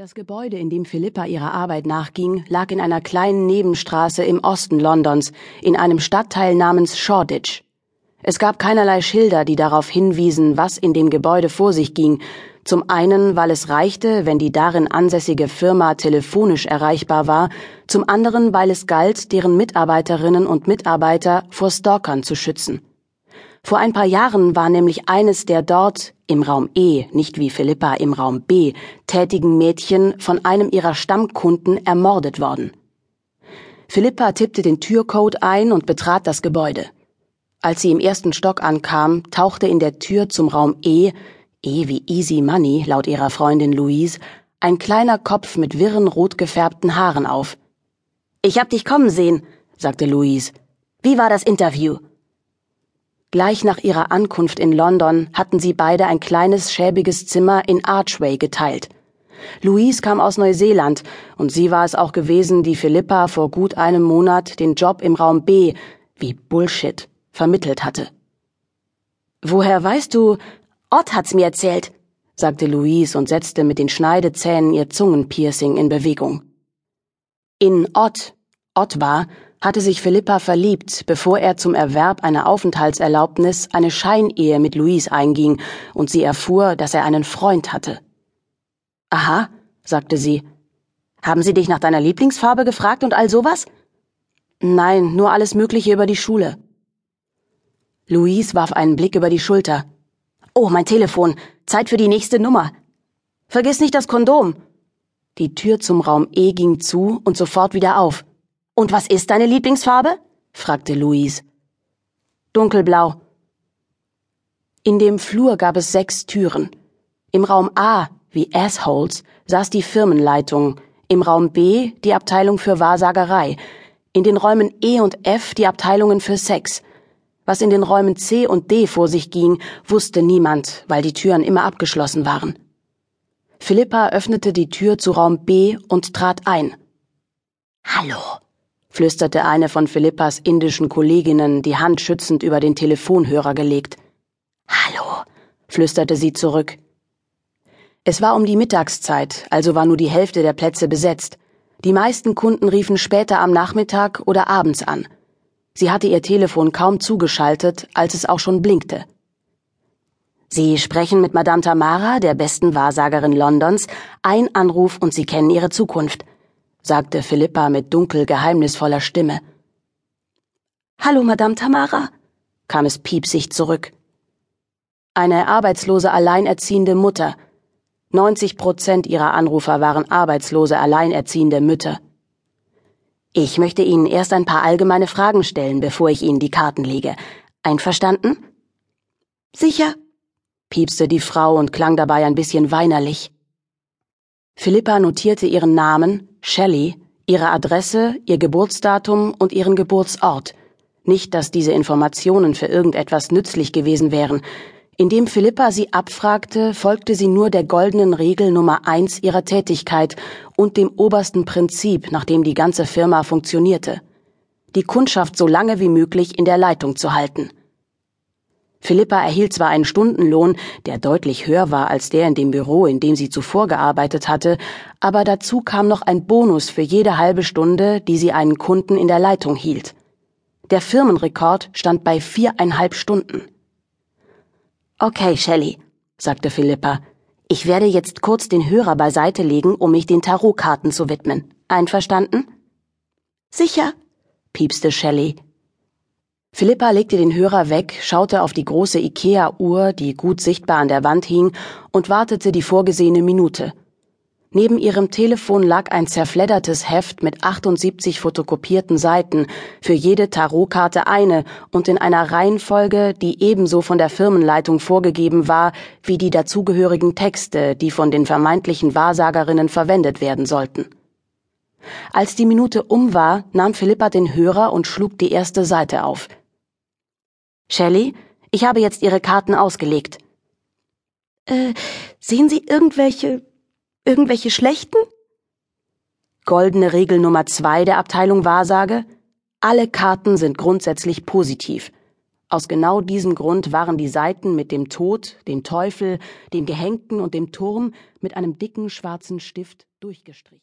Das Gebäude, in dem Philippa ihrer Arbeit nachging, lag in einer kleinen Nebenstraße im Osten Londons, in einem Stadtteil namens Shoreditch. Es gab keinerlei Schilder, die darauf hinwiesen, was in dem Gebäude vor sich ging, zum einen, weil es reichte, wenn die darin ansässige Firma telefonisch erreichbar war, zum anderen, weil es galt, deren Mitarbeiterinnen und Mitarbeiter vor Stalkern zu schützen. Vor ein paar Jahren war nämlich eines der dort, im Raum E, nicht wie Philippa im Raum B, tätigen Mädchen von einem ihrer Stammkunden ermordet worden. Philippa tippte den Türcode ein und betrat das Gebäude. Als sie im ersten Stock ankam, tauchte in der Tür zum Raum E, E wie Easy Money laut ihrer Freundin Louise, ein kleiner Kopf mit wirren rot gefärbten Haaren auf. Ich hab dich kommen sehen, sagte Louise. Wie war das Interview? Gleich nach ihrer Ankunft in London hatten sie beide ein kleines schäbiges Zimmer in Archway geteilt. Louise kam aus Neuseeland, und sie war es auch gewesen, die Philippa vor gut einem Monat den Job im Raum B, wie Bullshit, vermittelt hatte. Woher weißt du? Ott hat's mir erzählt, sagte Louise und setzte mit den Schneidezähnen ihr Zungenpiercing in Bewegung. In Ott, Ott war, hatte sich Philippa verliebt, bevor er zum Erwerb einer Aufenthaltserlaubnis eine Scheinehe mit Louise einging und sie erfuhr, dass er einen Freund hatte. Aha, sagte sie. Haben sie dich nach deiner Lieblingsfarbe gefragt und all sowas? Nein, nur alles Mögliche über die Schule. Louise warf einen Blick über die Schulter. Oh, mein Telefon. Zeit für die nächste Nummer. Vergiss nicht das Kondom. Die Tür zum Raum E ging zu und sofort wieder auf. Und was ist deine Lieblingsfarbe? fragte Louise. Dunkelblau. In dem Flur gab es sechs Türen. Im Raum A, wie Assholes, saß die Firmenleitung, im Raum B die Abteilung für Wahrsagerei, in den Räumen E und F die Abteilungen für Sex. Was in den Räumen C und D vor sich ging, wusste niemand, weil die Türen immer abgeschlossen waren. Philippa öffnete die Tür zu Raum B und trat ein. Hallo, flüsterte eine von Philippas indischen Kolleginnen, die Hand schützend über den Telefonhörer gelegt. Hallo, flüsterte sie zurück. Es war um die Mittagszeit, also war nur die Hälfte der Plätze besetzt. Die meisten Kunden riefen später am Nachmittag oder abends an. Sie hatte ihr Telefon kaum zugeschaltet, als es auch schon blinkte. Sie sprechen mit Madame Tamara, der besten Wahrsagerin Londons. Ein Anruf und Sie kennen Ihre Zukunft sagte Philippa mit dunkel geheimnisvoller Stimme. Hallo, Madame Tamara, kam es piepsig zurück. Eine arbeitslose alleinerziehende Mutter. 90 Prozent ihrer Anrufer waren arbeitslose alleinerziehende Mütter. Ich möchte Ihnen erst ein paar allgemeine Fragen stellen, bevor ich Ihnen die Karten lege. Einverstanden? Sicher, piepste die Frau und klang dabei ein bisschen weinerlich. Philippa notierte ihren Namen, Shelley, ihre Adresse, ihr Geburtsdatum und ihren Geburtsort. Nicht, dass diese Informationen für irgendetwas nützlich gewesen wären. Indem Philippa sie abfragte, folgte sie nur der goldenen Regel Nummer eins ihrer Tätigkeit und dem obersten Prinzip, nach dem die ganze Firma funktionierte. Die Kundschaft so lange wie möglich in der Leitung zu halten. Philippa erhielt zwar einen Stundenlohn, der deutlich höher war als der in dem Büro, in dem sie zuvor gearbeitet hatte, aber dazu kam noch ein Bonus für jede halbe Stunde, die sie einen Kunden in der Leitung hielt. Der Firmenrekord stand bei viereinhalb Stunden. Okay, Shelley, sagte Philippa. Ich werde jetzt kurz den Hörer beiseite legen, um mich den Tarotkarten zu widmen. Einverstanden? Sicher, piepste Shelley. Philippa legte den Hörer weg, schaute auf die große Ikea-Uhr, die gut sichtbar an der Wand hing, und wartete die vorgesehene Minute. Neben ihrem Telefon lag ein zerfleddertes Heft mit 78 fotokopierten Seiten, für jede Tarotkarte eine und in einer Reihenfolge, die ebenso von der Firmenleitung vorgegeben war wie die dazugehörigen Texte, die von den vermeintlichen Wahrsagerinnen verwendet werden sollten. Als die Minute um war, nahm Philippa den Hörer und schlug die erste Seite auf. Shelley, ich habe jetzt Ihre Karten ausgelegt. Äh, sehen Sie irgendwelche, irgendwelche schlechten? Goldene Regel Nummer zwei der Abteilung Wahrsage. Alle Karten sind grundsätzlich positiv. Aus genau diesem Grund waren die Seiten mit dem Tod, dem Teufel, dem Gehängten und dem Turm mit einem dicken schwarzen Stift durchgestrichen